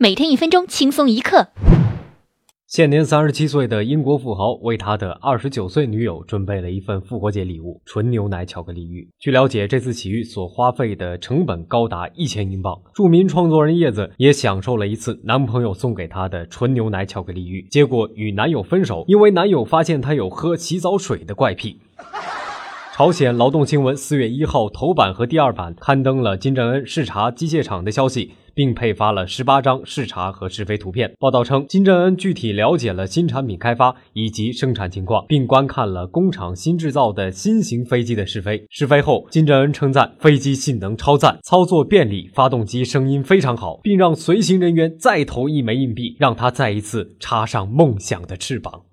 每天一分钟，轻松一刻。现年三十七岁的英国富豪为他的二十九岁女友准备了一份复活节礼物——纯牛奶巧克力浴。据了解，这次洗浴所花费的成本高达一千英镑。著名创作人叶子也享受了一次男朋友送给她的纯牛奶巧克力浴，结果与男友分手，因为男友发现她有喝洗澡水的怪癖。朝鲜劳动新闻四月一号头版和第二版刊登了金正恩视察机械厂的消息，并配发了十八张视察和试飞图片。报道称，金正恩具体了解了新产品开发以及生产情况，并观看了工厂新制造的新型飞机的试飞。试飞后，金正恩称赞飞机性能超赞，操作便利，发动机声音非常好，并让随行人员再投一枚硬币，让他再一次插上梦想的翅膀。